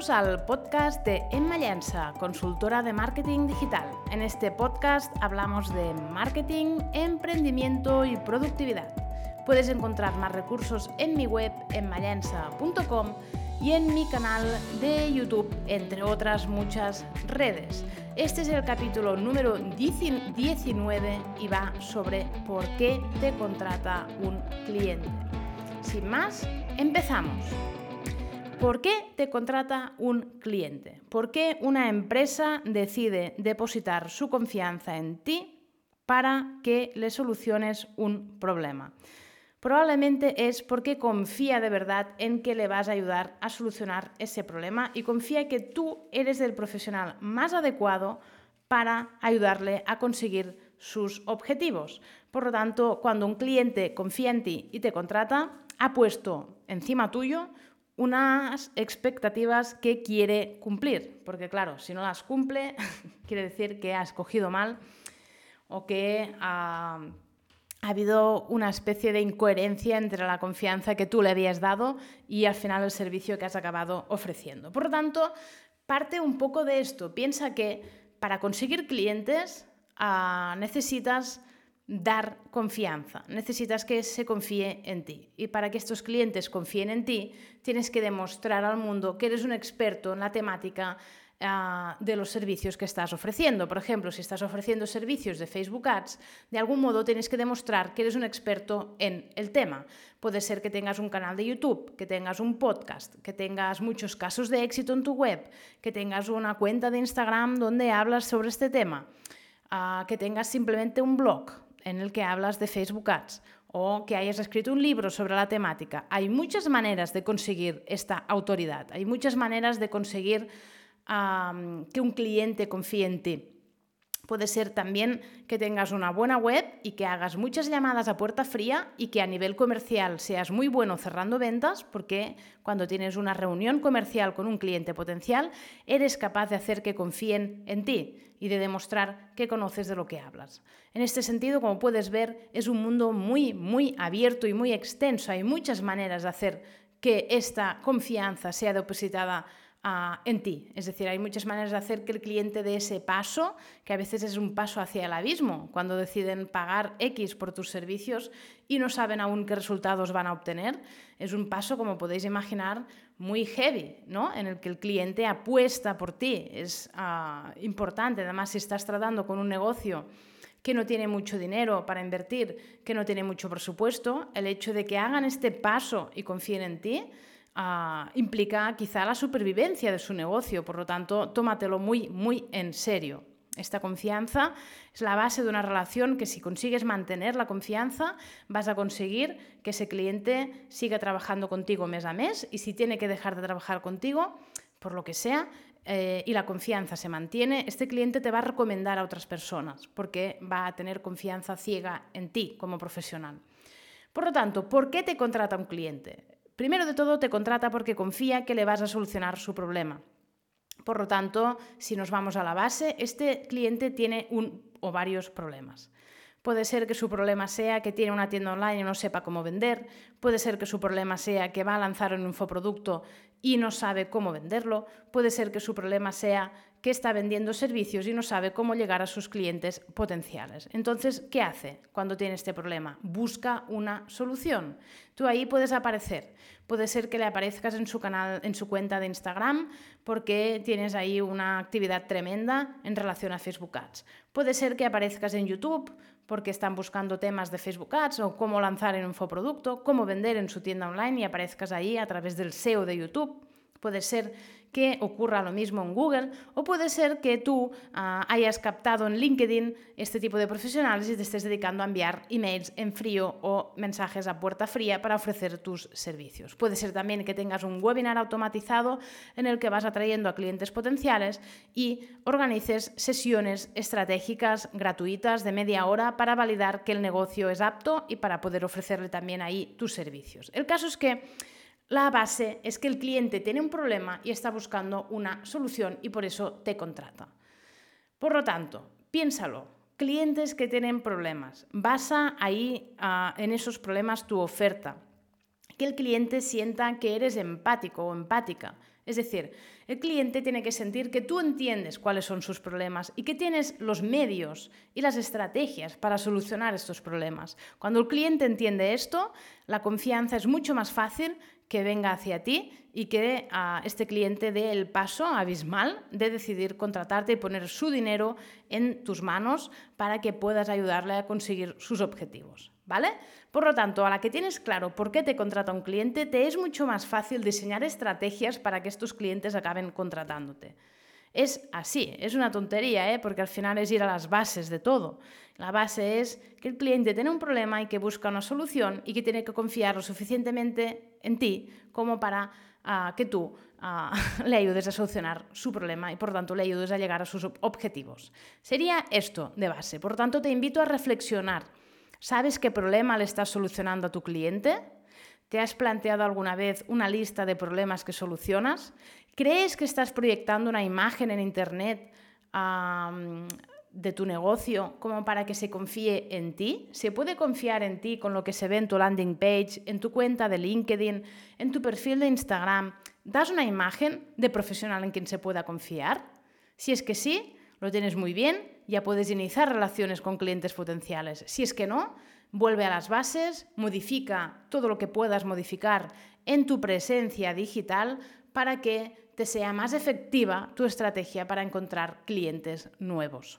Bienvenidos al podcast de Emma Llensa, consultora de marketing digital. En este podcast hablamos de marketing, emprendimiento y productividad. Puedes encontrar más recursos en mi web emmallensa.com y en mi canal de YouTube, entre otras muchas redes. Este es el capítulo número 19 y va sobre por qué te contrata un cliente. Sin más, empezamos. ¿Por qué te contrata un cliente? ¿Por qué una empresa decide depositar su confianza en ti para que le soluciones un problema? Probablemente es porque confía de verdad en que le vas a ayudar a solucionar ese problema y confía que tú eres el profesional más adecuado para ayudarle a conseguir sus objetivos. Por lo tanto, cuando un cliente confía en ti y te contrata, ha puesto encima tuyo unas expectativas que quiere cumplir, porque claro, si no las cumple, quiere decir que ha escogido mal o que ha, ha, habido una especie de incoherencia entre la confianza que tú le habías dado y al final el servicio que has acabado ofreciendo. Por lo tanto, parte un poco de esto. Piensa que para conseguir clientes uh, necesitas dar confianza, necesitas que se confíe en ti. Y para que estos clientes confíen en ti, tienes que demostrar al mundo que eres un experto en la temática uh, de los servicios que estás ofreciendo. Por ejemplo, si estás ofreciendo servicios de Facebook Ads, de algún modo tienes que demostrar que eres un experto en el tema. Puede ser que tengas un canal de YouTube, que tengas un podcast, que tengas muchos casos de éxito en tu web, que tengas una cuenta de Instagram donde hablas sobre este tema, uh, que tengas simplemente un blog en el que hablas de Facebook Ads o que hayas escrito un libro sobre la temática. Hay muchas maneras de conseguir esta autoridad, hay muchas maneras de conseguir que un cliente confíe en ti. Puede ser también que tengas una buena web y que hagas muchas llamadas a puerta fría y que a nivel comercial seas muy bueno cerrando ventas, porque cuando tienes una reunión comercial con un cliente potencial, eres capaz de hacer que confíen en ti y de demostrar que conoces de lo que hablas. En este sentido, como puedes ver, es un mundo muy, muy abierto y muy extenso. Hay muchas maneras de hacer que esta confianza sea depositada en ti. Es decir, hay muchas maneras de hacer que el cliente dé ese paso, que a veces es un paso hacia el abismo, cuando deciden pagar X por tus servicios y no saben aún qué resultados van a obtener. Es un paso, como podéis imaginar, muy heavy, ¿no? En el que el cliente apuesta por ti. Es uh, importante, además, si estás tratando con un negocio que no tiene mucho dinero para invertir, que no tiene mucho presupuesto, el hecho de que hagan este paso y confíen en ti, implica quizá la supervivencia de su negocio, por lo tanto, tómatelo muy, muy en serio. Esta confianza es la base de una relación que si consigues mantener la confianza, vas a conseguir que ese cliente siga trabajando contigo mes a mes y si tiene que dejar de trabajar contigo, por lo que sea, eh, y la confianza se mantiene, este cliente te va a recomendar a otras personas porque va a tener confianza ciega en ti como profesional. Por lo tanto, ¿por qué te contrata un cliente? Primero de todo, te contrata porque confía que le vas a solucionar su problema. Por lo tanto, si nos vamos a la base, este cliente tiene un o varios problemas. Puede ser que su problema sea que tiene una tienda online y no sepa cómo vender. Puede ser que su problema sea que va a lanzar un infoproducto y no sabe cómo venderlo. Puede ser que su problema sea que está vendiendo servicios y no sabe cómo llegar a sus clientes potenciales. Entonces, ¿qué hace cuando tiene este problema? Busca una solución. Tú ahí puedes aparecer. Puede ser que le aparezcas en su canal, en su cuenta de Instagram, porque tienes ahí una actividad tremenda en relación a Facebook Ads. Puede ser que aparezcas en YouTube porque están buscando temas de Facebook Ads o cómo lanzar un infoproducto, cómo vender en su tienda online y aparezcas ahí a través del SEO de YouTube. Puede ser que ocurra lo mismo en Google o puede ser que tú ah, hayas captado en LinkedIn este tipo de profesionales y te estés dedicando a enviar emails en frío o mensajes a puerta fría para ofrecer tus servicios. Puede ser también que tengas un webinar automatizado en el que vas atrayendo a clientes potenciales y organices sesiones estratégicas gratuitas de media hora para validar que el negocio es apto y para poder ofrecerle también ahí tus servicios. El caso es que la base es que el cliente tiene un problema y está buscando una solución y por eso te contrata. Por lo tanto, piénsalo. Clientes que tienen problemas. Basa ahí ah, en esos problemas tu oferta. Que el cliente sienta que eres empático o empática. Es decir, el cliente tiene que sentir que tú entiendes cuáles son sus problemas y que tienes los medios y las estrategias para solucionar estos problemas. Cuando el cliente entiende esto, la confianza es mucho más fácil que venga hacia ti y que a este cliente dé el paso abismal de decidir contratarte y poner su dinero en tus manos para que puedas ayudarle a conseguir sus objetivos. ¿Vale? Por lo tanto, a la que tienes claro por qué te contrata un cliente, te es mucho más fácil diseñar estrategias para que estos clientes acaben contratándote. Es así, es una tontería, ¿eh? porque al final es ir a las bases de todo. La base es que el cliente tiene un problema y que busca una solución y que tiene que confiar lo suficientemente en ti como para ah, que tú ah, le ayudes a solucionar su problema y por tanto le ayudes a llegar a sus objetivos. Sería esto de base. Por tanto, te invito a reflexionar. ¿Sabes qué problema le estás solucionando a tu cliente? ¿Te has planteado alguna vez una lista de problemas que solucionas? ¿Crees que estás proyectando una imagen en Internet de tu negocio como para que se confíe en ti? ¿Se puede confiar en ti con lo que se ve en tu landing page, en tu cuenta de LinkedIn, en tu perfil de Instagram? ¿Das una imagen de profesional en quien se pueda confiar? Si es que sí, lo tienes muy bien, ya puedes iniciar relaciones con clientes potenciales. Si es que no, Vuelve a las bases, modifica todo lo que puedas modificar en tu presencia digital para que te sea más efectiva tu estrategia para encontrar clientes nuevos.